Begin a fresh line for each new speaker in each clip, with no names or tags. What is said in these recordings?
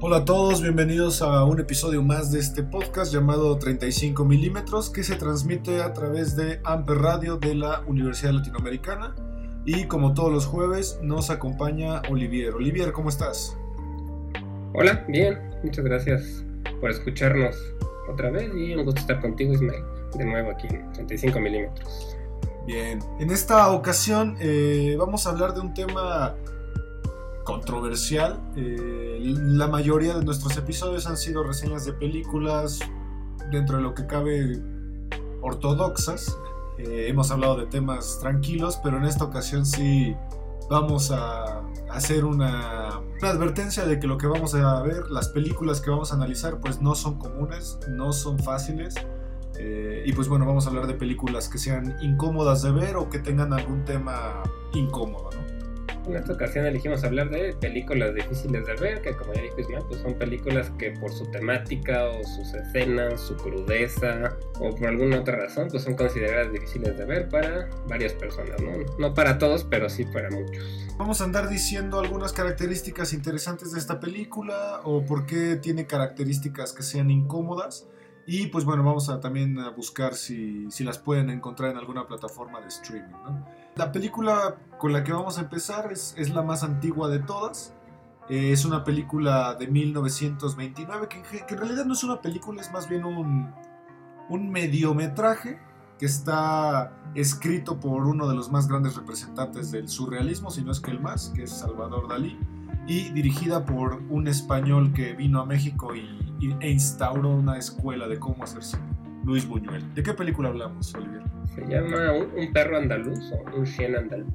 Hola a todos, bienvenidos a un episodio más de este podcast llamado 35 milímetros que se transmite a través de Amper Radio de la Universidad Latinoamericana y como todos los jueves nos acompaña Olivier. Olivier, ¿cómo estás?
Hola, bien, muchas gracias por escucharnos otra vez y un gusto estar contigo Ismael, de nuevo aquí en 35 milímetros.
Bien, en esta ocasión eh, vamos a hablar de un tema controversial. Eh, la mayoría de nuestros episodios han sido reseñas de películas dentro de lo que cabe ortodoxas. Eh, hemos hablado de temas tranquilos, pero en esta ocasión sí vamos a hacer una, advertencia de que lo que vamos a ver, las películas que vamos a analizar, pues no son comunes, no son fáciles. Eh, y pues bueno, vamos a hablar de películas que sean incómodas de ver o que tengan algún tema incómodo, ¿no?
En esta ocasión elegimos hablar de películas difíciles de ver, que como ya dijo Ismael, pues son películas que por su temática o sus escenas, su crudeza o por alguna otra razón, pues son consideradas difíciles de ver para varias personas, ¿no? No para todos, pero sí para muchos.
Vamos a andar diciendo algunas características interesantes de esta película o por qué tiene características que sean incómodas. Y pues bueno, vamos a también a buscar si, si las pueden encontrar en alguna plataforma de streaming, ¿no? La película con la que vamos a empezar es, la más antigua de todas. Eh, es una película de 1929 que, que, en realidad no es una película, es más bien un, un mediometraje que está escrito por uno de los más grandes representantes del surrealismo, si no es que el más, que es Salvador Dalí, y dirigida por un español que vino a México y, e instauró una escuela de cómo hacer cine, Luis Buñuel. ¿De qué película hablamos, Olivier?
Se llama un, un, perro andaluz o un chien andaluz,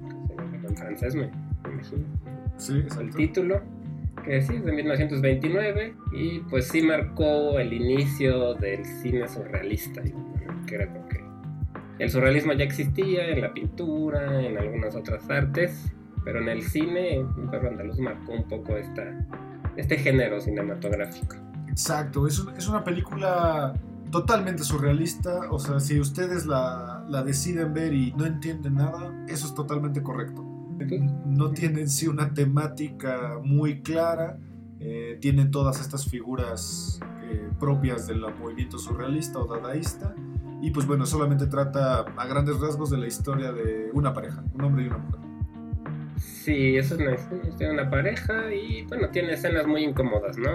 en francés me, imagino.
Sí, exacto.
El título, que sí, es de 1929 y pues sí marcó el inicio del cine surrealista, que era porque el surrealismo ya existía en la pintura, en algunas otras artes, pero en el cine un perro andaluz marcó un poco esta, este género cinematográfico.
Exacto, es, es una película totalmente surrealista. O sea, si ustedes la, la, deciden ver y no entienden nada, eso es totalmente correcto. No tienen sí una temática muy clara. Eh, tienen todas estas figuras eh, propias del movimiento surrealista o dadaísta. Y pues bueno, solamente trata a grandes rasgos de la historia de una pareja, un hombre y una mujer.
Sí, eso es una historia de una pareja y bueno, tiene escenas muy incómodas, ¿no?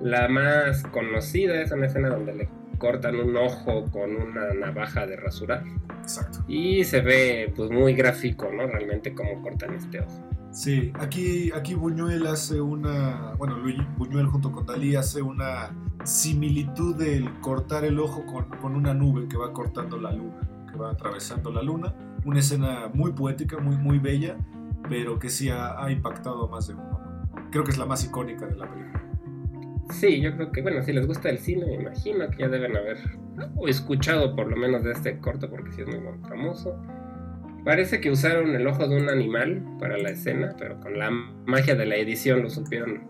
La más conocida es una escena donde le cortan un ojo con una navaja de rasurar.
Exacto.
Y se ve pues muy gráfico, ¿no? Realmente cómo cortan este ojo.
Sí, aquí, aquí Buñuel hace una, bueno, Buñuel junto con Dalí hace una similitud del cortar el ojo con, con una nube que va cortando la luna, que va atravesando la luna. Una escena muy poética, muy, muy bella, pero que sí ha, ha impactado a más de uno. Creo que es la más icónica de la película.
Sí, yo creo que, bueno, si les gusta el cine, me imagino que ya deben haber o escuchado por lo menos de este corto, porque sí es muy famoso. Parece que usaron el ojo de un animal para la escena, pero con la magia de la edición lo supieron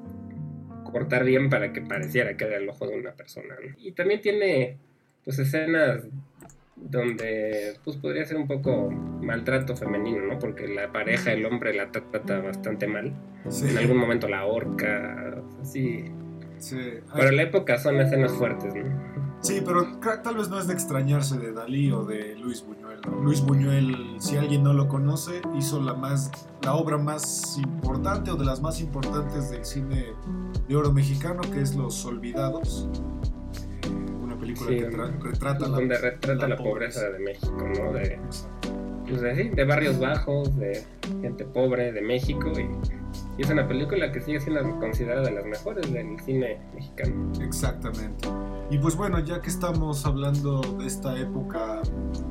cortar bien para que pareciera que era el ojo de una persona. ¿no? Y también tiene, pues, escenas donde, pues, podría ser un poco maltrato femenino, ¿no? Porque la pareja, el hombre la trata bastante mal.
Sí.
En algún momento la horca, así.
Sí.
Para la época son escenas fuertes, ¿no?
Sí, pero tal vez no es de extrañarse de Dalí o de Luis Buñuel. ¿no? Luis Buñuel, si alguien no lo conoce, hizo la, más, la obra más importante o de las más importantes del cine de oro mexicano, que es Los Olvidados. Eh, una película
Sí,
que tra- retrata la,
donde retrata la,
la
pobreza de México, ¿no? De pues de, de barrios bajos, de gente pobre, de México. Y, y es una película que sigue siendo considerada de las mejores del cine mexicano.
Exactamente. Y pues bueno, ya que estamos hablando de esta época,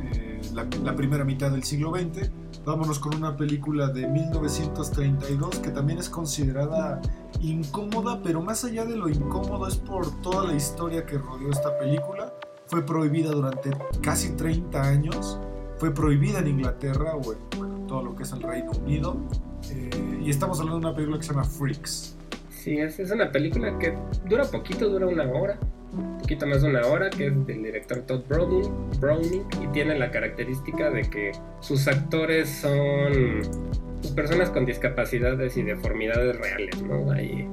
eh, la, la primera mitad del siglo XX, vámonos con una película de 1932 que también es considerada incómoda, pero más allá de lo incómodo es por toda la historia que rodeó esta película. Fue prohibida durante casi 30 años, fue prohibida en Inglaterra o en bueno, todo lo que es el Reino Unido. Eh, y estamos hablando de una película que se llama Freaks.
Sí, es, es una película que dura poquito, dura una hora, un poquito más de una hora, que es del director Todd Browning, Browning y tiene la característica de que sus actores son pues, personas con discapacidades y deformidades reales, ¿no? Ahí,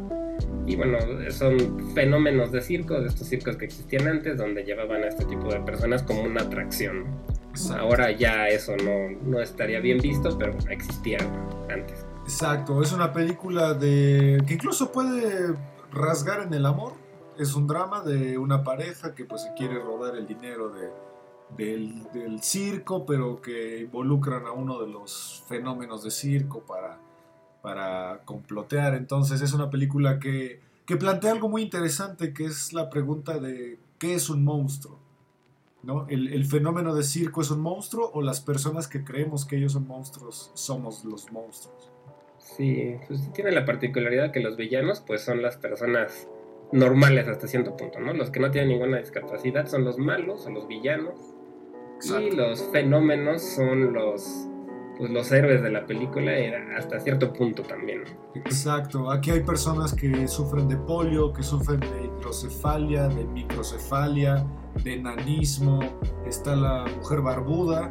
y bueno, son fenómenos de circo, de estos circos que existían antes, donde llevaban a este tipo de personas como una atracción. Ahora ya eso no, no estaría bien visto, pero existía antes.
Exacto, es una película de que incluso puede rasgar en el amor. Es un drama de una pareja que pues se quiere rodar el dinero de, del, del circo, pero que involucran a uno de los fenómenos de circo para, para complotear. Entonces es una película que, que plantea algo muy interesante, que es la pregunta de ¿qué es un monstruo? ¿No? ¿El, ¿El fenómeno de circo es un monstruo o las personas que creemos que ellos son monstruos somos los monstruos?
Sí, pues tiene la particularidad que los villanos pues son las personas normales hasta cierto punto, ¿no? Los que no tienen ninguna discapacidad son los malos o los villanos. Y
Exacto.
los fenómenos son los pues los héroes de la película y hasta cierto punto también.
Exacto, aquí hay personas que sufren de polio, que sufren de hidrocefalia, de microcefalia, de enanismo, está la mujer barbuda,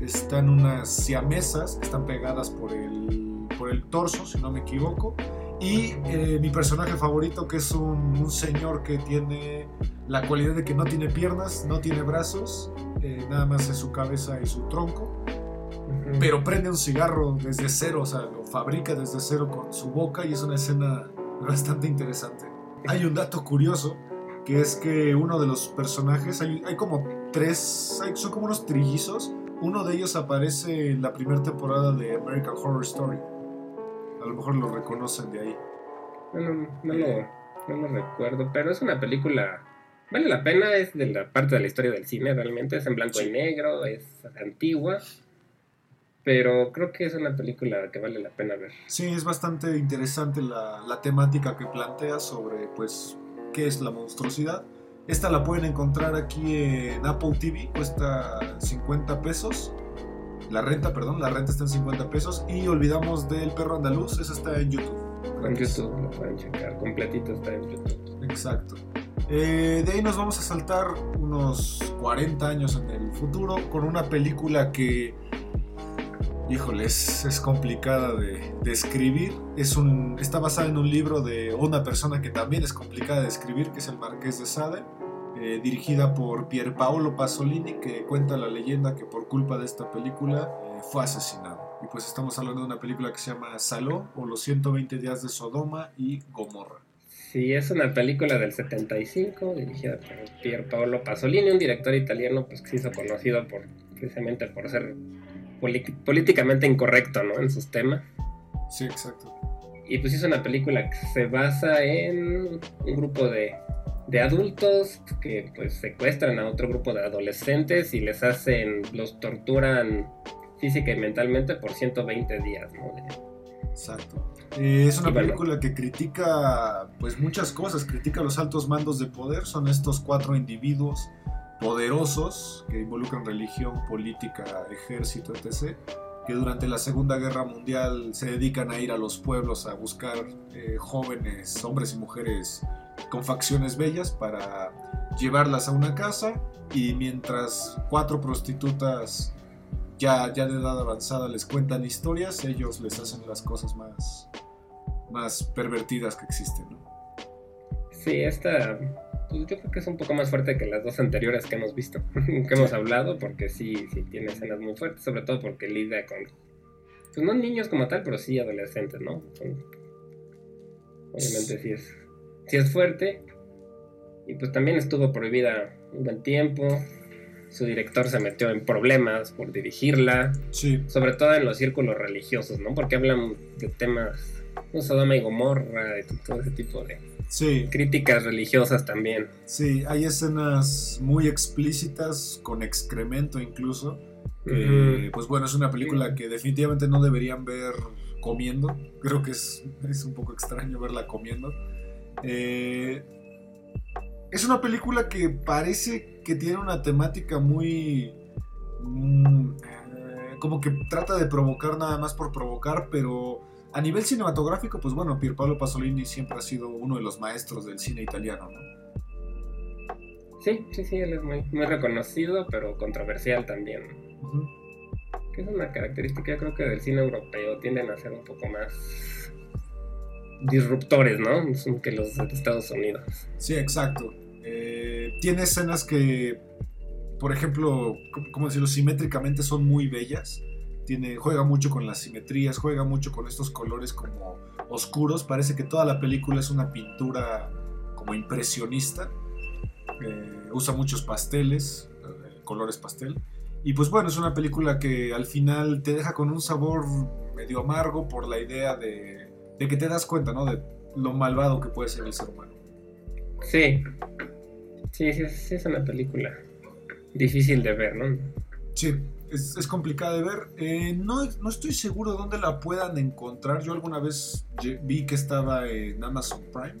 están unas siamesas que están pegadas por el, por el torso, si no me equivoco, y eh, mi personaje favorito que es un, un señor que tiene la cualidad de que no tiene piernas, no tiene brazos, eh, nada más es su cabeza y su tronco, pero prende un cigarro desde cero, o sea, lo fabrica desde cero con su boca y es una escena bastante interesante. Hay un dato curioso, que es que uno de los personajes, hay, hay como tres, hay- son como unos trillizos, uno de ellos aparece en la primera temporada de American Horror Story. A lo mejor lo reconocen de ahí.
No, no, no lo, no lo recuerdo, pero es una película. Vale la pena, es de la parte de la historia del cine realmente, es en blanco y negro, es antigua, pero creo que es una película que vale la pena ver.
Sí, es bastante interesante la, la temática que plantea sobre, pues, qué es la monstruosidad. Esta la pueden encontrar aquí en Apple TV, cuesta 50 pesos. La renta, perdón, la renta está en 50 pesos. Y olvidamos del perro andaluz, esa está en YouTube.
En YouTube lo pueden checar, completito está en YouTube.
Exacto. Eh, de ahí nos vamos a saltar unos 40 años en el futuro con una película que, híjole, es, es complicada de, de escribir. Es un, está basada en un libro de una persona que también es complicada de escribir, que es el Marqués de Sade, eh, dirigida por Pierpaolo Pasolini, que cuenta la leyenda que por culpa de esta película eh, fue asesinado. Y pues estamos hablando de una película que se llama Saló o Los 120 días de Sodoma y Gomorra.
Sí, es una película del 75, dirigida por Pier Paolo Pasolini, un director italiano pues, que se hizo conocido por, precisamente por ser políticamente incorrecto ¿no? en sus temas.
Sí, exacto.
Y pues es una película que se basa en un grupo de, de adultos que pues secuestran a otro grupo de adolescentes y les hacen, los torturan física y mentalmente por 120 días, ¿no? De-
Exacto. Eh, es una
bueno.
película que critica pues muchas cosas, critica los altos mandos de poder, son estos cuatro individuos poderosos que involucran religión, política, ejército, etc., que durante la Segunda Guerra Mundial se dedican a ir a los pueblos a buscar eh, jóvenes, hombres y mujeres con facciones bellas para llevarlas a una casa y mientras cuatro prostitutas ya, ya de edad avanzada les cuentan historias, ellos les hacen las cosas más, más pervertidas que existen.
Sí, esta pues yo creo que es un poco más fuerte que las dos anteriores que hemos visto, que hemos hablado, porque sí, sí tiene escenas muy fuertes, sobre todo porque lidia con, pues no niños como tal, pero sí adolescentes, ¿no? Obviamente sí es, sí es fuerte, y pues también estuvo prohibida un buen tiempo, su director se metió en problemas por dirigirla,
Sí,
sobre todo en los círculos religiosos, ¿no? Porque hablan de temas, no Sodoma y Gomorra, y todo ese tipo de
sí,
críticas religiosas también.
sí. Hay escenas muy explícitas, con excremento incluso. Pues bueno, es una película que definitivamente no deberían ver comiendo. Creo que es, es un poco extraño verla comiendo. Eh, es una película que parece que tiene una temática muy... mm, eh, como que trata de provocar nada más por provocar, pero a nivel cinematográfico, pues bueno, Pierpaolo Pasolini siempre ha sido uno de los maestros del cine italiano, ¿no?
Sí, sí, sí, él es muy, muy reconocido, pero controversial también. Que es una característica, yo creo que del cine europeo tienden a ser un poco más disruptores, ¿no? Que los de Estados Unidos.
Sí, exacto. Eh, tiene escenas que, por ejemplo, ¿cómo- ¿cómo decirlo? Simétricamente son muy bellas. Tiene, juega mucho con las simetrías, juega mucho con estos colores como oscuros. Parece que toda la película es una pintura como impresionista. Eh, usa muchos pasteles, eh, colores pastel. Y pues bueno, es una película que al final te deja con un sabor medio amargo por la idea de, de que te das cuenta, ¿no? De lo malvado que puede ser el ser humano.
Sí. Sí, sí, sí, es una película difícil de ver, ¿no?
Sí, es, es complicada de ver. Eh, no, no estoy seguro de dónde la puedan encontrar. Yo alguna vez vi que estaba en Amazon Prime,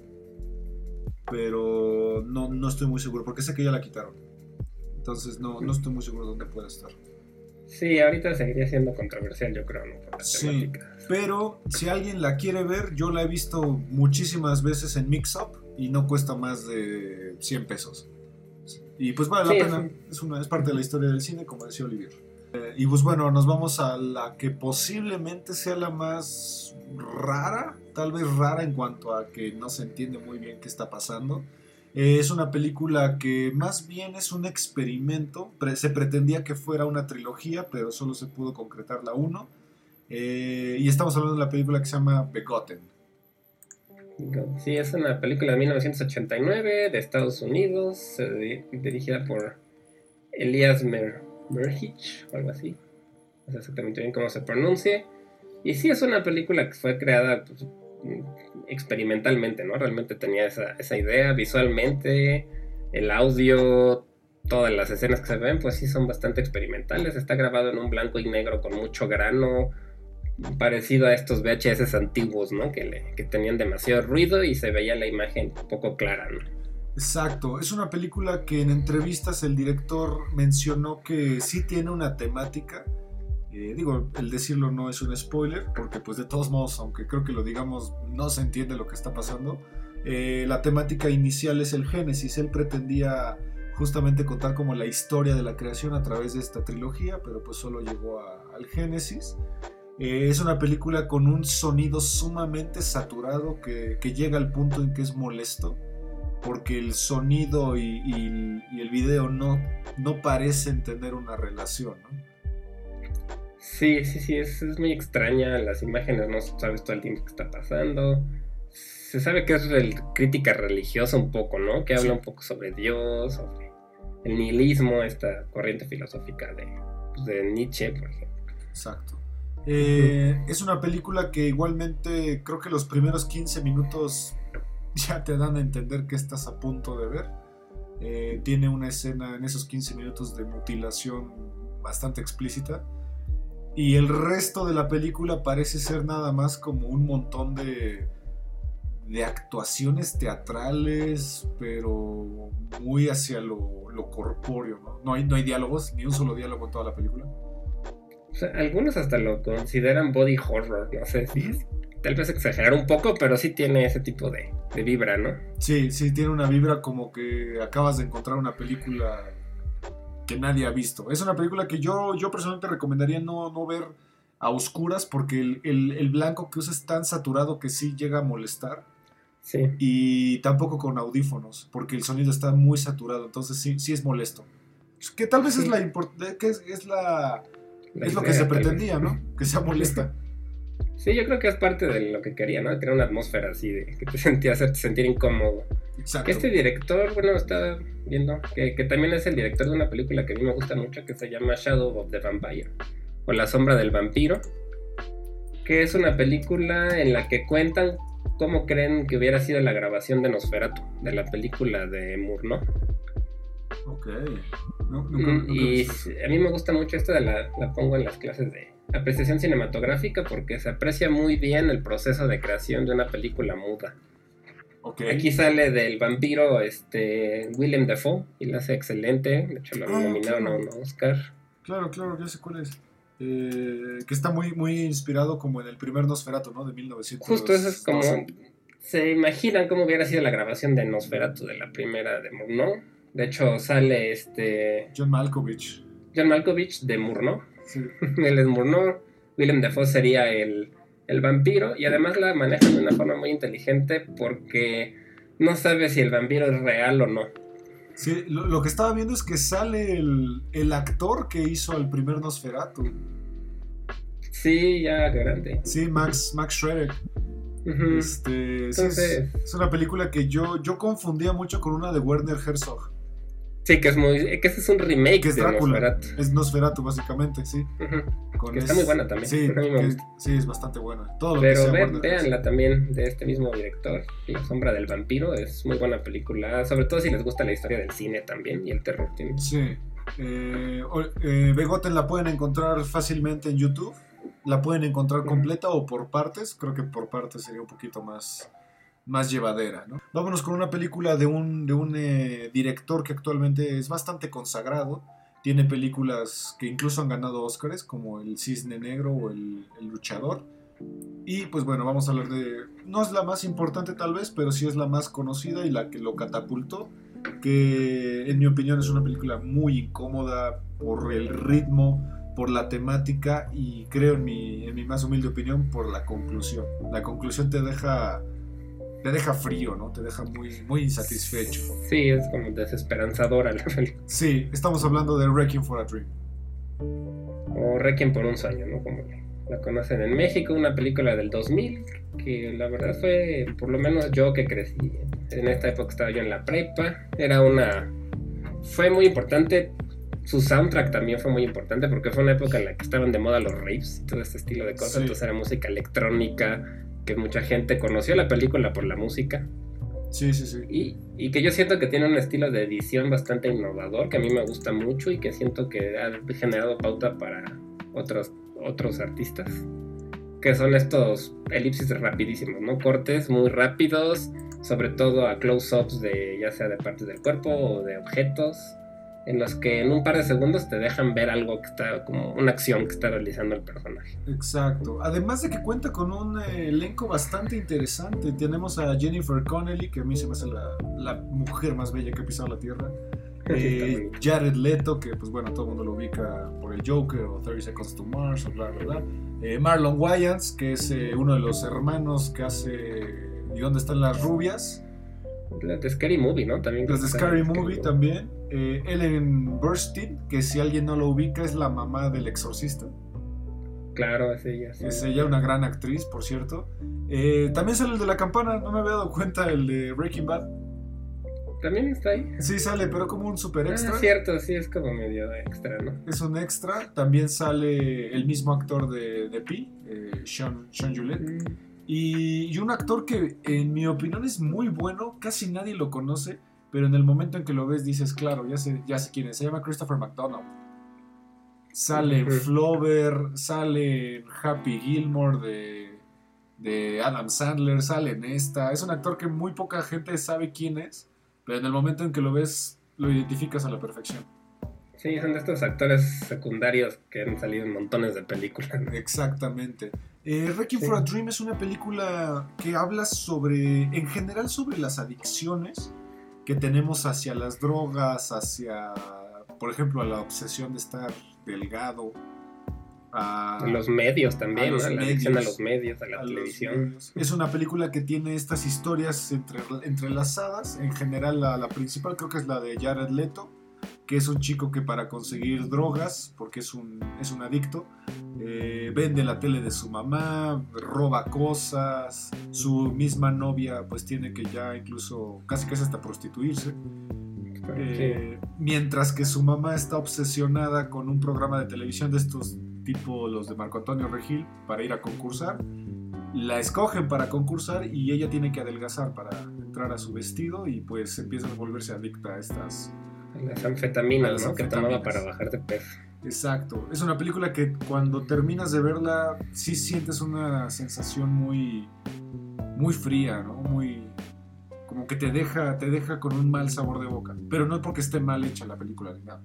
pero no, no estoy muy seguro, porque sé que ya la quitaron. Entonces no, no estoy muy seguro de dónde puede estar.
Sí, ahorita seguiría siendo controversial, yo creo, ¿no? Por la
Sí.
temática.
Pero si alguien la quiere ver, yo la he visto muchísimas veces en Mix Up y no cuesta más de 100 pesos. Y pues vale
Sí,
la pena,
sí.
es, una, es parte de la historia del cine, como decía Olivier. Eh, y pues bueno, nos vamos a la que posiblemente sea la más rara, tal vez rara en cuanto a que no se entiende muy bien qué está pasando. Eh, es una película que más bien es un experimento. Se pretendía que fuera una trilogía, pero solo se pudo concretar la 1. Eh, y estamos hablando de la película que se llama Begotten.
Sí, es una película de 1989 de Estados Unidos, di- dirigida por Elias Mer Merhich o algo así. No sé exactamente bien cómo se pronuncia. Y sí, es una película que fue creada pues, experimentalmente, ¿no? Realmente tenía esa, esa idea visualmente, el audio, todas las escenas que se ven, pues sí son bastante experimentales. Está grabado en un blanco y negro con mucho grano, parecido a estos VHS antiguos, ¿no? Que, le- que tenían demasiado ruido y se veía la imagen poco clara, ¿no?
Exacto, es una película que en entrevistas el director mencionó que sí tiene una temática. Eh, digo, el decirlo no es un spoiler, porque pues de todos modos, aunque creo que lo digamos, no se entiende lo que está pasando. Eh, la temática inicial es el Génesis, él pretendía justamente contar como la historia de la creación a través de esta trilogía, pero pues solo llegó a- al Génesis. Eh, es una película con un sonido sumamente saturado que, que llega al punto en que es molesto porque el sonido y, y- y el video no, no parecen tener una relación. ¿no?
Sí, sí, sí, es, es muy extraña. Las imágenes no sabes todo el tiempo que está pasando. Se sabe que es crítica religiosa un poco, ¿no? Que habla
Sí.
un poco sobre Dios, sobre el nihilismo, esta corriente filosófica de, de Nietzsche, por ejemplo.
Exacto. Eh, es una película que igualmente creo que los primeros 15 minutos ya te dan a entender que estás a punto de ver. Eh, tiene una escena en esos 15 minutos de mutilación bastante explícita. Y el resto de la película parece ser nada más como un montón de, de actuaciones teatrales, pero muy hacia lo, lo corpóreo. ¿no? No, hay, no hay diálogos, ni un solo diálogo en toda la película.
O sea, algunos hasta lo consideran body horror, no sé si es- tal vez exagerar un poco, pero sí tiene ese tipo de, de vibra, ¿no?
Sí, sí, tiene una vibra como que acabas de encontrar una película que nadie ha visto. Es una película que yo, yo personalmente recomendaría no, no ver a oscuras porque el, el- el blanco que usa es tan saturado que sí llega a molestar.
Sí.
Y tampoco con audífonos porque el sonido está muy saturado, entonces sí, sí es molesto. Que tal vez es la que es, es la
La
es lo que se pretendía, ¿no? Que sea molesta.
Sí, yo creo que es parte de lo que quería, ¿no? Crear una atmósfera así, de que te sentía hacerte sentir incómodo.
Exacto.
Este director, bueno, estaba viendo que, que también es el director de una película que a mí me gusta mucho que se llama Shadow of the Vampire o La sombra del vampiro, que es una película en la que cuentan cómo creen que hubiera sido la grabación de Nosferatu, de la película de Murnau.
Ok. No, nunca-
Mm,
nunca he
y a mí me gusta mucho esto de la, la pongo en las clases de apreciación cinematográfica porque se aprecia muy bien el proceso de creación de una película muda. Aquí sale del vampiro este Willem Dafoe y lo hace excelente, de hecho lo
Ah,
nominaron a un Oscar.
Claro, claro, ya sé cuál es. Eh, que está muy, muy inspirado como en el primer Nosferatu, ¿no? De 1900.
Justo eso es como se imaginan cómo hubiera sido la grabación de Nosferatu de la primera de Murnau. De hecho sale este
John Malkovich.
John Malkovich de Murnau
Sí.
Él es Murnau, Willem Dafoe sería el, el vampiro y además la manejan de una forma muy inteligente porque no sabe si el vampiro es real o no.
Sí, lo, lo que estaba viendo es que sale el, el actor que hizo al primer Nosferatu.
Sí, ya grande.
Sí, Max, Max Schreck. Este, sí, es,
Entonces-
es una película que yo, yo confundía mucho con una de Werner Herzog.
Sí, que es muy. que ese es un remake
Que es
de
Drácula.
Nosferatu.
Es Nosferatu, básicamente, sí. Con
Que está muy buena también.
Sí, que- es bastante buena. Todo lo que
Pero
sea
ve-
Werner
véanla también de este mismo director, La sombra del vampiro, es muy buena película, sobre todo si les gusta la historia del cine también y el terror. Tiene.
Sí. Eh, eh, Begotten la pueden encontrar fácilmente en YouTube. La pueden encontrar completa o por partes. Creo que por partes sería un poquito más, más llevadera. ¿no? Vámonos con una película de un, de un eh, director que actualmente es bastante consagrado. Tiene películas que incluso han ganado Oscars, como El Cisne Negro o El, El Luchador. Y pues bueno, vamos a hablar de... No es la más importante tal vez, pero sí es la más conocida y la que lo catapultó. Que en mi opinión es una película muy incómoda por el ritmo, por la temática y creo en mi, en mi más humilde opinión por la conclusión. La conclusión te deja, te deja frío, ¿no? Te deja muy, muy insatisfecho.
Sí, es como desesperanzadora la película.
Sí, estamos hablando de Wrecking for a Dream.
O Requiem por un sueño, ¿no? Como la conocen en México, una película del 2000, que la verdad fue, por lo menos yo que crecí, en esta época estaba yo en la prepa, era una... Fue muy importante, su soundtrack también fue muy importante porque fue una época en la que estaban de moda los raves todo este estilo de cosas,
Sí.
entonces era música electrónica, que mucha gente conoció la película por la música.
Sí, sí, sí.
Y, y que yo siento que tiene un estilo de edición bastante innovador, que a mí me gusta mucho y que siento que ha generado pauta para otros, otros artistas. Que son estos elipsis rapidísimos, ¿no? Cortes muy rápidos, sobre todo a close-ups de ya sea de partes del cuerpo o de objetos, en los que en un par de segundos te dejan ver algo que está como una acción que está realizando el personaje.
Exacto. Además de que cuenta con un eh, elenco bastante interesante. Tenemos a Jennifer Connelly, que a mí se me hace la, la mujer más bella que ha pisado la tierra. Eh. Jared Leto, que pues bueno, todo el mundo lo ubica por el Joker o 30 Seconds to Mars o bla bla bla. Eh, Marlon Wayans, que es uno de los hermanos que hace ¿Y dónde están las rubias?
La de Scary Movie, ¿no? También
Las de Scary Movie también. Eh, Ellen Burstyn, que si alguien no lo ubica es la mamá del exorcista.
Claro, es ella. sí.
Es ella una gran actriz, por cierto. Eh, también sale el de la campana, no me había dado cuenta, el de Breaking Bad.
También está ahí.
Sí sale, pero como un super
Ah,
extra.
es cierto, sí, es como medio extra, ¿no?
Es un extra. También sale el mismo actor de, de Pi, eh, Sean, Sean Juliet.
Mm,
Y, y un actor que en mi opinión es muy bueno, casi nadie lo conoce, pero en el momento en que lo ves dices, claro, ya sé, ya sé quién es. Se llama Christopher McDonald. Sale
Ujú.
Flover, sale Happy Gilmore de, de Adam Sandler, sale en esta. Es un actor que muy poca gente sabe quién es, pero en el momento en que lo ves lo identificas a la perfección.
Sí, son de estos actores secundarios que han salido en montones de películas. ¿no?
Exactamente. Eh, Requiem
Sí.
for a Dream es una película que habla sobre, en general, sobre las adicciones que tenemos hacia las drogas, hacia, por ejemplo, a la obsesión de estar delgado, a
Los medios también,
A los
¿no? La adicción a los medios, a la
a
televisión.
Es una película que tiene estas historias entre- entrelazadas. En general, la, la principal creo que es la de Jared Leto. Que es un chico que para conseguir drogas, porque es un, es un adicto, eh, vende la tele de su mamá, roba cosas, su misma novia pues tiene que ya incluso casi casi hasta prostituirse. Eh, mientras que su mamá está obsesionada con un programa de televisión de estos tipo los de Marco Antonio Regil para ir a concursar. La escogen para concursar y ella tiene que adelgazar para entrar a su vestido y pues empieza a volverse adicta a estas
las anfetaminas, ¿no? Que tomaba para bajar de peso.
Exacto. Es una película que cuando terminas de verla, sí sientes una sensación muy, muy fría, ¿no? Muy, como que te deja, te deja con un mal sabor de boca. Pero no es porque esté mal hecha la película ni nada.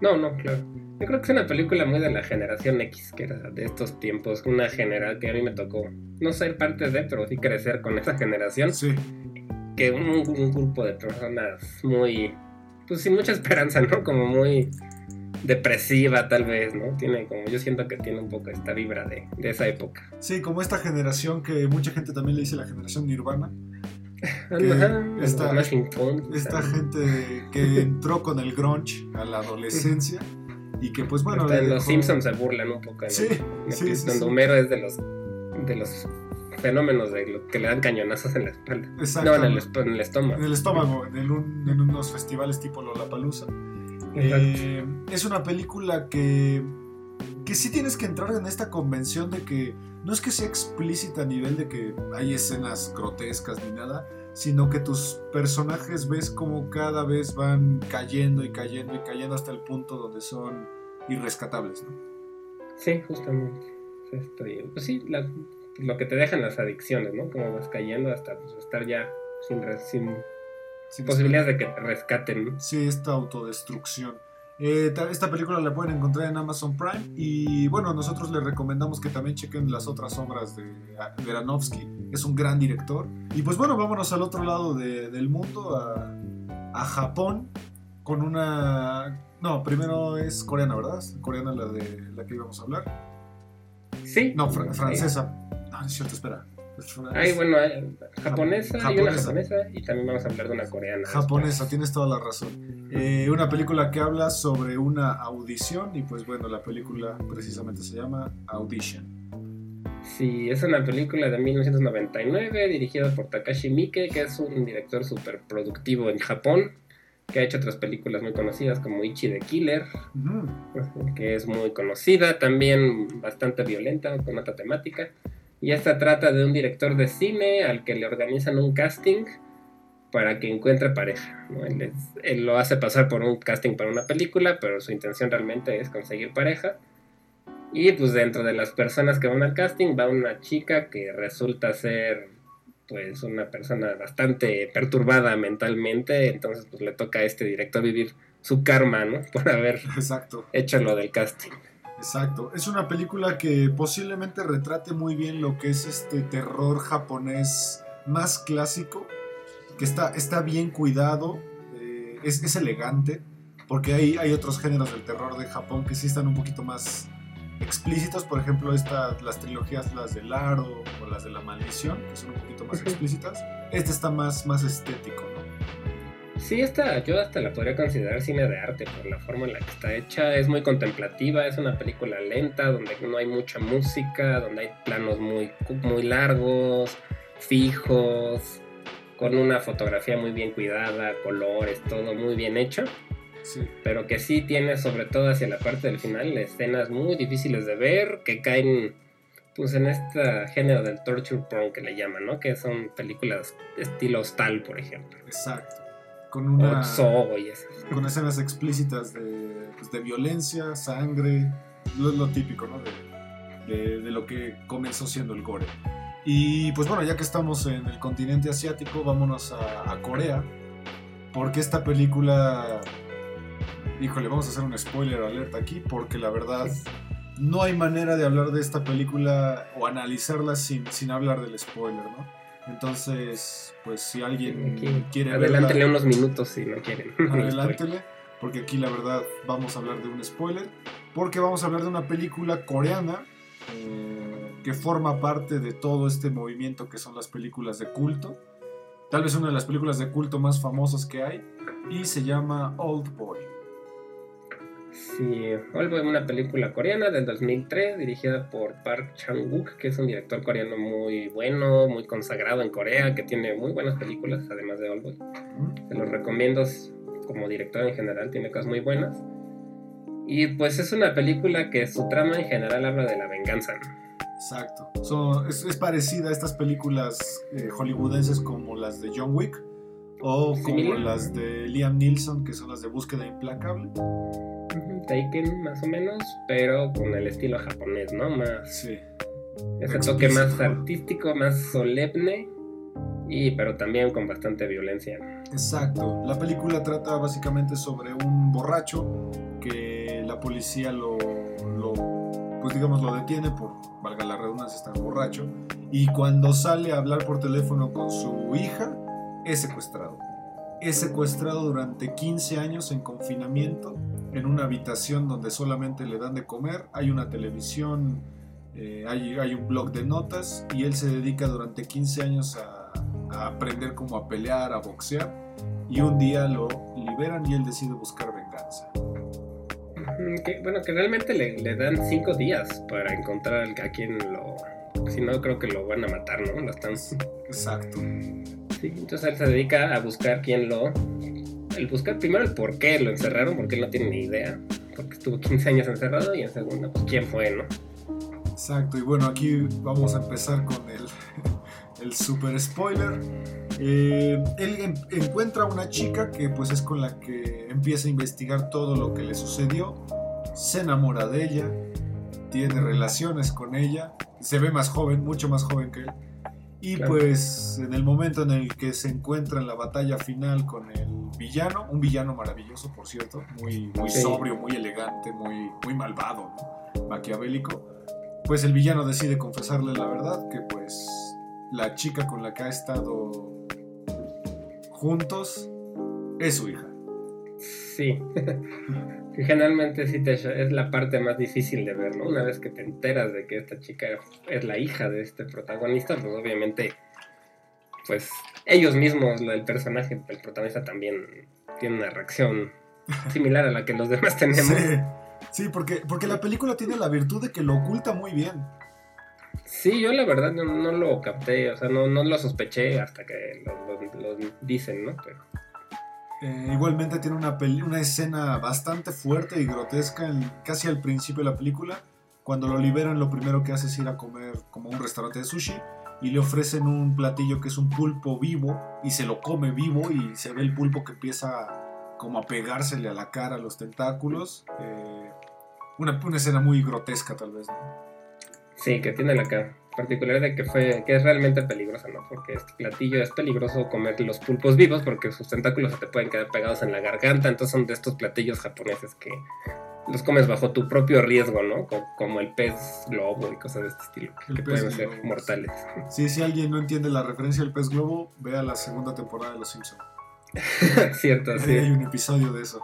No, no, claro. Yo creo que es una película muy de la generación X, que era de estos tiempos, una general que a mí me tocó no ser parte de, pero sí crecer con esa generación.
Sí.
Que un, un grupo de personas muy pues sin mucha esperanza, ¿no? Como muy depresiva tal vez, ¿no? Tiene como, yo siento que tiene un poco esta vibra de, esa época.
Sí, como esta generación que mucha gente también le dice la generación Nirvana.
esta,
esta gente que entró con el grunge a la adolescencia y que pues bueno...
en los Simpsons se burlan un poco. ¿no?
Sí, sí, sí,
Homero es de los, de los fenómenos de lo que le dan cañonazos en la espalda. No, en el, en el estómago.
En el estómago, en, unos festivales tipo Lollapalooza. Eh, es una película que, que sí tienes que entrar en esta convención de que no es que sea explícita a nivel de que hay escenas grotescas ni nada, sino que tus personajes ves como cada vez van cayendo y cayendo y cayendo hasta el punto donde son irrescatables, ¿no?
Sí, justamente. Estoy, pues sí, la, lo que te dejan las adicciones, ¿no? Como vas cayendo hasta pues, estar ya sin, sin, posibilidades de que te rescaten.
Sí, esta autodestrucción. Eh, esta película la pueden encontrar en Amazon Prime y bueno, nosotros les recomendamos que también chequen las otras obras de Veranovsky, es un gran director. Y pues bueno, vámonos al otro lado del mundo, a, a, Japón, con una... No, primero es coreana, ¿verdad? Coreana la de la que íbamos a hablar.
Sí.
No, francesa. No, es cierto, espera.
Ay, bueno, japonesa, y una japonesa y también vamos a hablar de una coreana.
Japonesa, tienes toda la razón. Eh, una película que habla sobre una audición y pues bueno, la película precisamente se llama Audition.
Sí, es una película de 1999 dirigida por Takashi Miike, que es un director súper productivo en Japón, que ha hecho otras películas muy conocidas como Ichi the Killer, que es muy conocida, también bastante violenta, con otra temática. Y esta trata de un director de cine al que le organizan un casting para que encuentre pareja. Él, lo hace pasar por un casting para una película, pero su intención realmente es conseguir pareja. Y pues dentro de las personas que van al casting va una chica que resulta ser pues una persona bastante perturbada mentalmente, entonces pues le toca a este director vivir su karma, ¿no? Por haber hecho lo del casting.
Exacto. Es una película que posiblemente retrate muy bien lo que es este terror japonés más clásico, que está, está bien cuidado, eh, es, elegante, porque hay, hay otros géneros del terror de Japón que sí están un poquito más explícitos, por ejemplo, esta, las trilogías, las del Aro o las de la Maldición, que son un poquito más explícitas. Este está más, más estético,
Sí, esta, yo hasta la podría considerar cine de arte por la forma en la que está hecha. Es muy contemplativa, es una película lenta donde no hay mucha música, donde hay planos muy, muy largos, fijos, con una fotografía muy bien cuidada, colores, todo muy bien hecho.
Sí.
Pero que sí tiene, sobre todo hacia la parte del final, escenas muy difíciles de ver que caen pues en este género del torture porn que le llaman, ¿no? Que son películas estilo hostal, por ejemplo.
Exacto con una
y
con escenas explícitas pues, de, violencia, sangre, lo, lo típico, ¿no? De, lo que comenzó siendo el gore. Y pues bueno, ya que estamos en el continente asiático, vámonos a, a Corea, porque esta película, híjole, vamos a hacer un spoiler alerta aquí, porque la verdad no hay manera de hablar de esta película o analizarla sin, sin hablar del spoiler, ¿no? Entonces, pues si alguien quiere
Adelántele unos minutos si no quieren.
Adelántele, porque aquí la verdad vamos a hablar de un spoiler. Porque vamos a hablar de una película coreana eh, que forma parte de todo este movimiento que son las películas de culto. Tal vez una de las películas de culto más famosas que hay. Y se llama Old Boy.
Sí, Oldboy, una película coreana del 2003 dirigida por Park Chan-wook, que es un director coreano muy bueno, muy consagrado en Corea, que tiene muy buenas películas, además de Oldboy. Se los recomiendo como director en general, tiene cosas muy buenas. Y pues es una película que su trama en general habla de la venganza.
Exacto. es, parecida a estas películas eh, hollywoodenses como las de John Wick o como las de Liam Neeson, que son las de Búsqueda Implacable.
Taken, más o menos, pero con el estilo japonés, ¿no? Más. Sí. Ese toque más artístico, más solemne, y, pero también con bastante violencia.
Exacto. La película trata básicamente sobre un borracho que la policía lo, lo pues digamos, lo detiene por, valga la redundancia, estar borracho. Y cuando sale a hablar por teléfono con su hija, es secuestrado. Es secuestrado durante 15 años en confinamiento en una habitación donde solamente le dan de comer, hay una televisión, eh, hay, un blog de notas y él se dedica durante 15 años a, aprender cómo a pelear, a boxear y un día lo liberan y él decide buscar venganza.
bueno, que realmente le, dan 5 días para encontrar a quien lo... Si no, creo que lo van a matar, ¿no? Lo están...
Exacto.
Sí, entonces él se dedica a buscar quién lo el buscar primero el por qué lo encerraron, porque él no tiene ni idea, porque estuvo 15 años encerrado, y en segundo, pues quién fue, ¿no?
Exacto, y bueno, aquí vamos a empezar con el, el super spoiler. Eh, él encuentra a una chica que pues es con la que empieza a investigar todo lo que le sucedió, se enamora de ella, tiene relaciones con ella, se ve más joven, mucho más joven que él. Y pues en el momento en el que se encuentra en la batalla final con el villano, un villano maravilloso, por cierto, muy, muy sobrio, muy elegante, muy, muy malvado, maquiavélico, pues el villano decide confesarle la verdad, que pues la chica con la que ha estado juntos es su hija.
Sí, generalmente sí te, es la parte más difícil de ver, ¿no? Una vez que te enteras de que esta chica es la hija de este protagonista, pues obviamente pues ellos mismos, el personaje, el protagonista también tiene una reacción similar a la que los demás tenemos.
Sí, porque, porque la película tiene la virtud de que lo oculta muy bien.
Sí, yo la verdad no, lo capté, o sea, no, lo sospeché hasta que lo, dicen, ¿no? Pero...
Eh, igualmente tiene una, una escena bastante fuerte y grotesca casi al principio de la película. Cuando lo liberan, lo primero que hace es ir a comer como un restaurante de sushi y le ofrecen un platillo que es un pulpo vivo y se lo come vivo y se ve el pulpo que empieza como a pegársele a la cara, a los tentáculos. Eh, una, una, escena muy grotesca tal vez.
Sí, que tiene la cara particular de que fue que es realmente peligrosa, ¿no? Porque este platillo es peligroso comer los pulpos vivos porque sus tentáculos se te pueden quedar pegados en la garganta, entonces son de estos platillos japoneses que los comes bajo tu propio riesgo, ¿no? Como el pez globo y cosas de este estilo, que pueden ser mortales.
Sí, si alguien no entiende la referencia al pez globo, vea la segunda temporada de Los Simpsons.
Cierto, sí.
Hay un episodio de eso.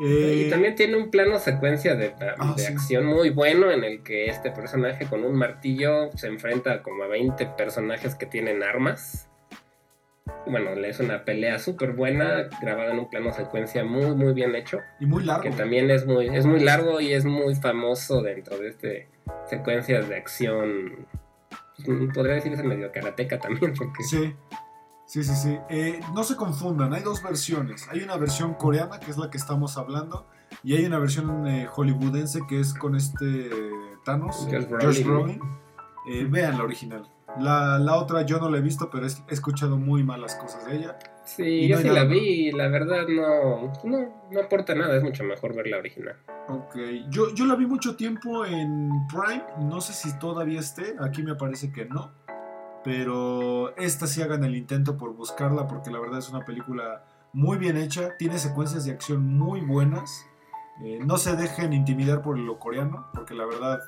Y también tiene un plano secuencia de, ah, acción muy bueno en el que este personaje con un martillo se enfrenta como a 20 personajes que tienen armas bueno, es una pelea súper buena, grabada en un plano secuencia muy, muy bien hecho.
Y muy largo.
Que también es muy, es muy largo y es muy famoso dentro de este secuencias de acción. Pues, podría decirse medio karateca también, porque...
Sí, sí, sí, sí. Eh, no se confundan, hay dos versiones. Hay una versión coreana, que es la que estamos hablando, y hay una versión eh, hollywoodense que es con este Thanos, Josh Brolin. Eh, vean la original. La, la, otra yo no la he visto, pero he, escuchado muy malas cosas de ella.
Sí, yo sí la vi y la verdad no, no, aporta nada, es mucho mejor ver la original.
Ok, yo, yo la vi mucho tiempo en Prime, no sé si todavía esté, aquí me parece que no, pero esta sí hagan el intento por buscarla porque la verdad es una película muy bien hecha, tiene secuencias de acción muy buenas eh, no se dejen intimidar por lo coreano, porque la verdad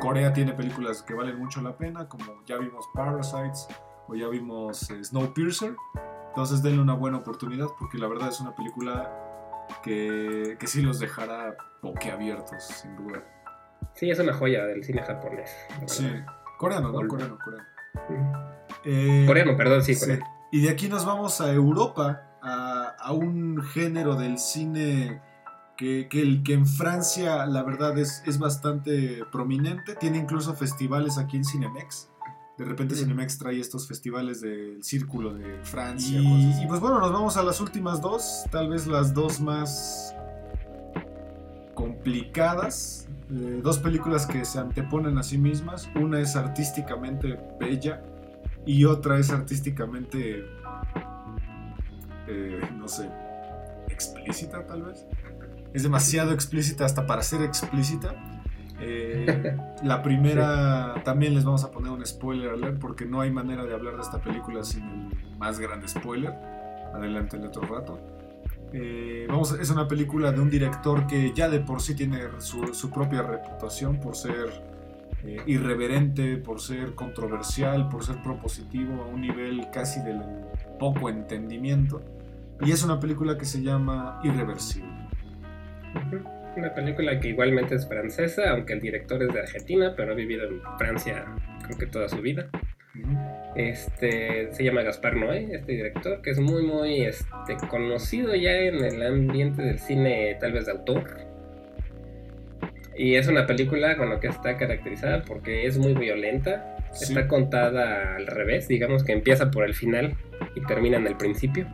Corea tiene películas que valen mucho la pena, como ya vimos Parasites o ya vimos eh, Snowpiercer. Entonces denle una buena oportunidad, porque la verdad es una película que, que sí los dejará boquiabiertos, sin duda.
Sí, es una joya del cine japonés.
Sí, coreano, ¿no? Coreano, coreano.
Eh, coreano, perdón, sí, coreano.
Y de aquí nos vamos a Europa, a, a un género del cine que, que, el, que en Francia la verdad es, es bastante prominente, tiene incluso festivales aquí en Cinemex. De repente Cinemex trae estos festivales del círculo de Francia. Y, y, pues bueno, nos vamos a las últimas dos, tal vez las dos más complicadas. Eh, dos películas que se anteponen a sí mismas. Una es artísticamente bella y otra es artísticamente, eh, no sé, explícita tal vez. Es demasiado explícita hasta para ser explícita. Eh, la primera también les vamos a poner un spoiler alert porque no hay manera de hablar de esta película sin el más grande spoiler. Adelante el otro rato. Eh, vamos, es una película de un director que ya de por sí tiene su, su propia reputación por ser eh, irreverente, por ser controversial, por ser propositivo a un nivel casi del poco entendimiento. Y es una película que se llama Irreversible.
Una película que igualmente es francesa, aunque el director es de Argentina, pero ha vivido en Francia creo que toda su vida. Este se llama Gaspar Noé, este director, que es muy muy este, conocido ya en el ambiente del cine tal vez de autor. Y es una película con lo que está caracterizada porque es muy violenta. Está contada al revés, digamos que empieza por el final y termina en el principio.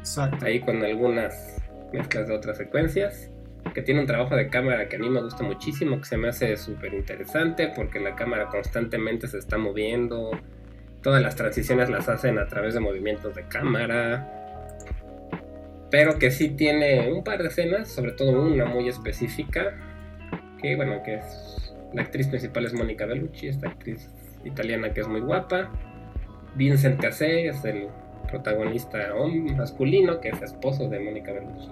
Exacto.
Ahí con algunas mezclas de otras secuencias. Que tiene un trabajo de cámara que a mí me gusta muchísimo, que se me hace súper interesante porque la cámara constantemente se está moviendo. Todas las transiciones las hacen a través de movimientos de cámara. Pero que sí tiene un par de escenas, sobre todo una muy específica, que bueno, que es la actriz principal es Mónica Bellucci, esta actriz italiana que es muy guapa. Vincent Cassé es el protagonista masculino, que es esposo de Mónica Bellucci.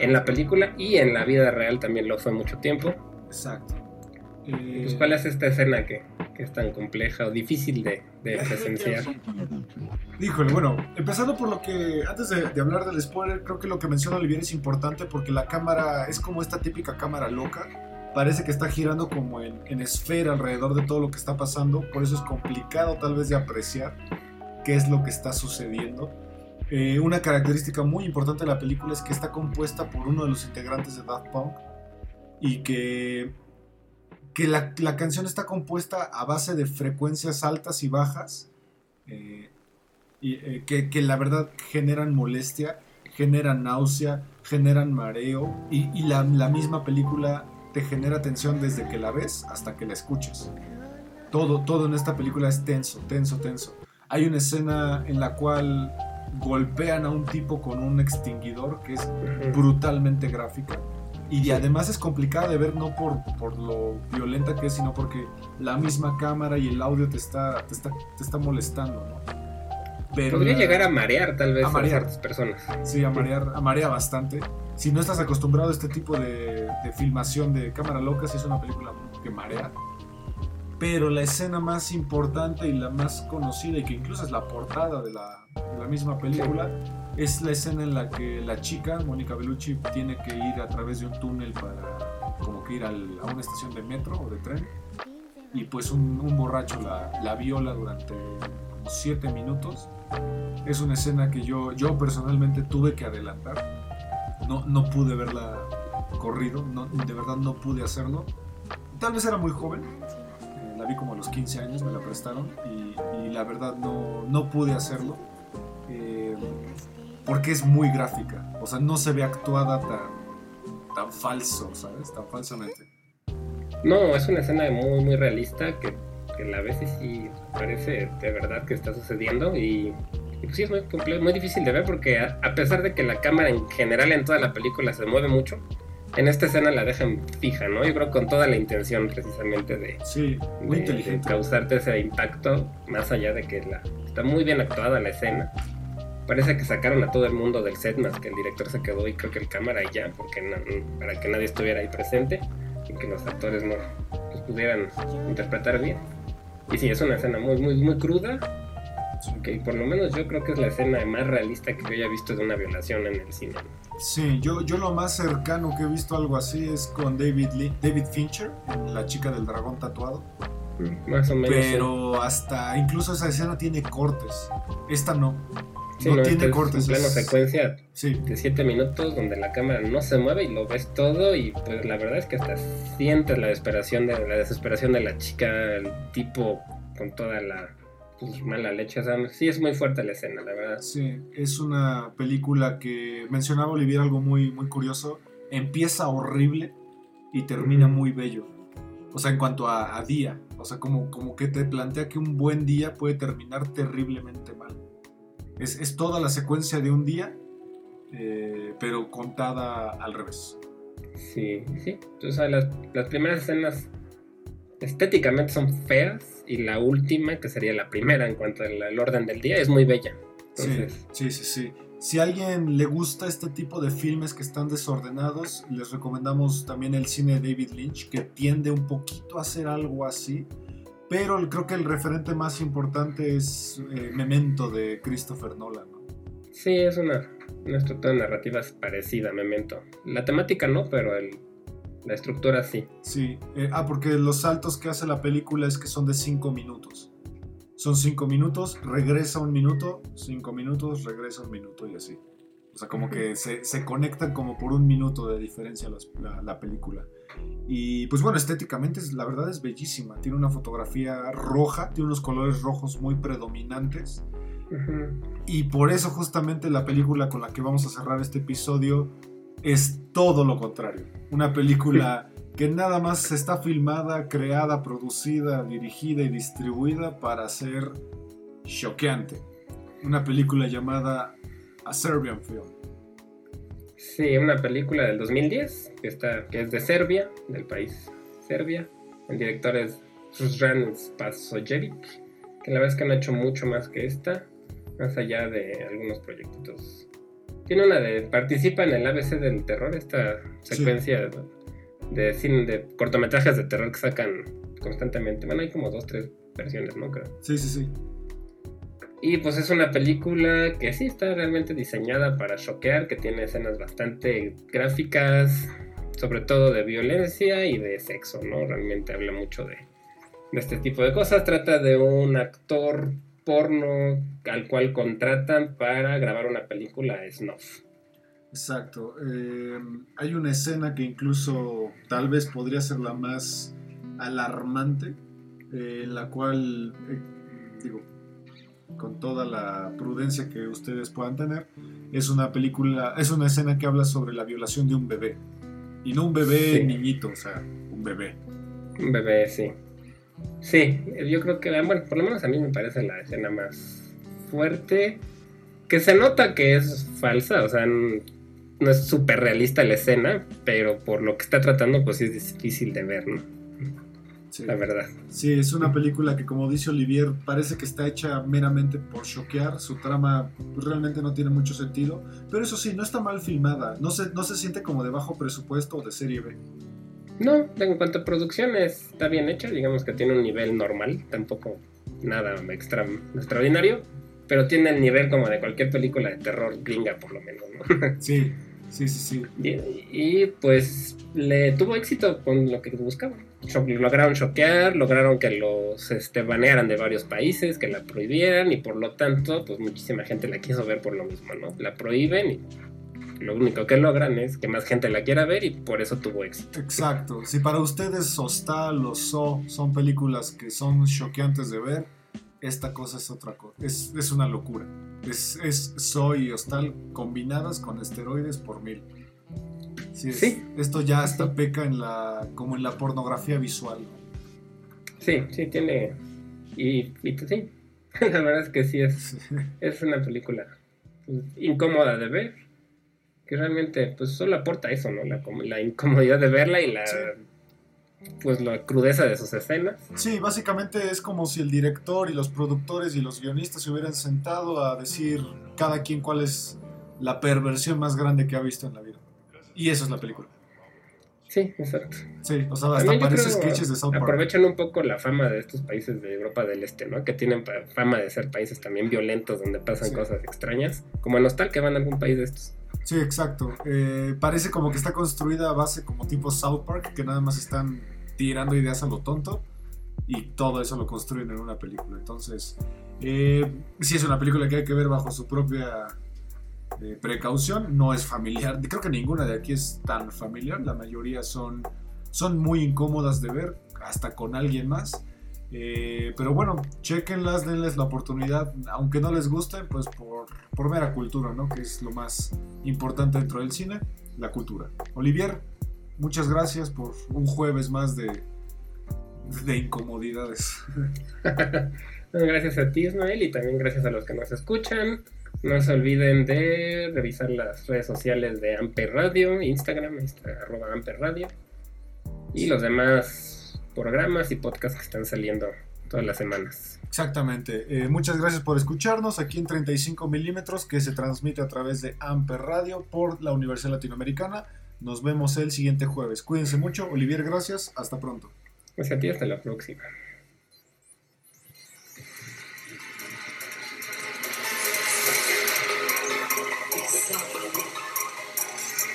En la película y en la vida real también lo fue mucho tiempo.
Exacto.
Pues, ¿Cuál es esta escena que, es tan compleja o difícil de, de presenciar?
Híjole, bueno, empezando por lo que, antes de, de, hablar del spoiler, creo que lo que menciona Olivier es importante porque la cámara es como esta típica cámara loca. Parece que está girando como en, en esfera alrededor de todo lo que está pasando, por eso es complicado tal vez de apreciar qué es lo que está sucediendo. Eh, una característica muy importante de la película es que está compuesta por uno de los integrantes de Daft Punk y que, que la, la, canción está compuesta a base de frecuencias altas y bajas eh, y, eh, que, que, la verdad generan molestia, generan náusea, generan mareo y, y la, la misma película te genera tensión desde que la ves hasta que la escuchas. Todo, todo en esta película es tenso, tenso, tenso. Hay una escena en la cual golpean a un tipo con un extinguidor que es brutalmente gráfica. Y además es complicada de ver no por, por lo violenta que es, sino porque la misma cámara y el audio te está, te está, te está molestando, ¿no?
Pero Podría llegar a marear tal vez a, marear. a ciertas personas.
Sí, a marear, a marear bastante. Si no estás acostumbrado a este tipo de, de filmación de cámara loca, si es una película que marea. Pero la escena más importante y la más conocida, y que incluso es la portada de la, de la misma película, sí. Es la escena en la que la chica, Mónica Bellucci, tiene que ir a través de un túnel para como que ir al, a una estación de metro o de tren. Y pues un, un borracho la, la viola durante como siete minutos. Es una escena que yo, yo personalmente tuve que adelantar. No, no pude verla corrido, no, de verdad no pude hacerlo. Tal vez era muy joven, eh, la vi como a los 15 años, me la prestaron y, y la verdad no, no pude hacerlo. Eh, porque es muy gráfica, o sea, no se ve actuada tan, tan falso, ¿sabes? Tan falsamente.
No, es una escena muy, muy realista que, que la ves y sí parece de verdad que está sucediendo y, y pues sí es muy, muy difícil de ver porque a, a, pesar de que la cámara en general en toda la película se mueve mucho, en esta escena la dejan fija, ¿no? Yo creo con toda la intención precisamente de,
sí, muy
de,
inteligente.
de causarte ese impacto, más allá de que la, está muy bien actuada la escena. Parece que sacaron a todo el mundo del set, más que el director se quedó y creo que el cámara y ya, porque no, para que nadie estuviera ahí presente y que los actores no pues, pudieran interpretar bien. Y sí, es una escena muy, muy, muy cruda, que por lo menos yo creo que es la escena más realista que yo haya visto de una violación en el cine.
Sí, yo, yo lo más cercano que he visto algo así es con David, Lee, David Fincher, en La chica del dragón tatuado.
Más o menos.
Pero sí. hasta incluso esa escena tiene cortes. Esta no.
Sí,
no, tiene
es
cortes. Es-
secuencia
Sí,
de 7 minutos donde la cámara no se mueve y lo ves todo y pues la verdad es que hasta sientes la desesperación de la desesperación de la chica, el tipo con toda la pues, mala leche, o sea, sí es muy fuerte la escena, la verdad.
sí. Es una película que mencionaba Olivier algo muy, muy curioso. Empieza horrible y termina muy bello. O sea, en cuanto a, a día. O sea, como, como que te plantea que un buen día puede terminar terriblemente mal. Es, es toda la secuencia de un día, eh, pero contada al revés.
Sí, sí. O sea, las, las primeras escenas estéticamente son feas y la última, que sería la primera en cuanto al, orden del día, es muy bella.
Sí, sí, sí, sí. Si a alguien le gusta este tipo de filmes que están desordenados, les recomendamos también el cine de David Lynch, que tiende un poquito a hacer algo así. Pero el- creo que el referente más importante es eh, Memento de Christopher Nolan. ¿no?
sí, es una, una estructura narrativa parecida a Memento. La temática no, pero el, la estructura sí.
Sí. eh, ah, porque los saltos que hace la película es que son de 5 minutos. Son 5 minutos, regresa un minuto, 5 minutos, regresa un minuto y así. O sea, como que se, se conectan como por un minuto de diferencia las- la, la película. Y pues bueno, estéticamente es- la verdad es bellísima. Tiene una fotografía roja, tiene unos colores rojos muy predominantes. Y por eso justamente la película con la que vamos a cerrar este episodio es todo lo contrario. Una película que nada más está filmada, creada, producida, dirigida y distribuida para ser choqueante. Una película llamada A Serbian Film.
Sí, una película del 2010 que, está, que es de Serbia, del país Serbia. El director es Suzran Spasojevic, que la verdad es que no ha hecho mucho más que esta, más allá de algunos proyectitos. Tiene una de. Participa en el ABC del terror, esta secuencia de, de, cine- de cortometrajes de terror que sacan constantemente. Bueno, hay como dos, tres versiones, ¿no? Creo.
Sí, sí, sí.
Y pues es una película que sí está realmente diseñada para choquear, que tiene escenas bastante gráficas, sobre todo de violencia y de sexo, ¿no? Realmente habla mucho de, de este tipo de cosas. Trata de un actor porno al cual contratan para grabar una película snuff.
Exacto. Eh, hay una escena que incluso tal vez podría ser la más alarmante, eh, en la cual, eh, digo, con toda la prudencia que ustedes puedan tener, es una película, es una escena que habla sobre la violación de un bebé. Y no un bebé
Sí.
niñito, o sea, un bebé.
Un bebé, sí. Sí, yo creo que, bueno, por lo menos a mí me parece la escena más fuerte. Que se nota que es falsa, o sea, no es súper realista la escena, pero por lo que está tratando, pues sí es difícil de ver, ¿no?
Sí.
La verdad.
Sí, es una película que, como dice Olivier, parece que está hecha meramente por choquear. Su trama pues, realmente no tiene mucho sentido. Pero eso sí, no está mal filmada. No se, no se siente como de bajo presupuesto o de serie B.
No, en cuanto a producción está bien hecha, digamos que tiene un nivel normal, tampoco nada extra, extraordinario, pero tiene el nivel como de cualquier película de terror gringa, por lo menos, ¿no?
Sí, sí, sí, sí.
Y, y, pues le tuvo éxito con lo que buscaban. Lograron choquear, lograron que los este, banearan de varios países, que la prohibieran y por lo tanto, pues muchísima gente la quiso ver por lo mismo, ¿no? La prohíben y lo único que logran es que más gente la quiera ver y por eso tuvo éxito.
Exacto. Si para ustedes Hostal o So son películas que son choqueantes de ver, esta cosa es otra cosa. Es, es una locura. Es, es So y Hostal combinadas con esteroides por mil. Sí, es-
Sí.
Esto ya hasta peca en la, como en la pornografía visual.
Sí, sí, tiene. Y, y sí, la verdad es que sí es, es una película pues, incómoda de ver. Que realmente, pues solo aporta eso, ¿no? La, la incomodidad de verla y la.
Sí.
Pues la crudeza de sus escenas.
Sí, básicamente es como si el director y los productores y los guionistas se hubieran sentado a decir cada quien cuál es la perversión más grande que ha visto en la vida. Y eso es la película.
Sí, exacto.
Sí, o sea, hasta parece sketches de South Park.
Aprovechan un poco la fama de estos países de Europa del Este, ¿no? Que tienen fama de ser países también violentos donde pasan
Sí.
cosas extrañas. Como en Hostal, que van a algún país de estos.
Sí, exacto. Eh, parece como que está construida a base como tipo South Park, que nada más están tirando ideas a lo tonto y todo eso lo construyen en una película. Entonces, Eh, sí es una película que hay que ver bajo su propia precaución, no es familiar, creo que ninguna de aquí es tan familiar, la mayoría son, son muy incómodas de ver, hasta con alguien más. Eh, pero bueno, chequenlas, denles la oportunidad, aunque no les gusten, pues por, por mera cultura, ¿no? Que es lo más importante dentro del cine, la cultura. Olivier, muchas gracias por un jueves más de, de incomodidades.
gracias a ti, Ismael, y también gracias a los que nos escuchan. No se olviden de revisar las redes sociales de Amper Radio, Instagram, arroba Amper Radio, y los demás programas y podcasts que están saliendo todas las semanas.
Exactamente. Eh, muchas gracias por escucharnos aquí en 35 milímetros que se transmite a través de Amper Radio por la Universidad Latinoamericana. Nos vemos el siguiente jueves. Cuídense mucho. Olivier, gracias. Hasta pronto.
Gracias a ti. Hasta la próxima.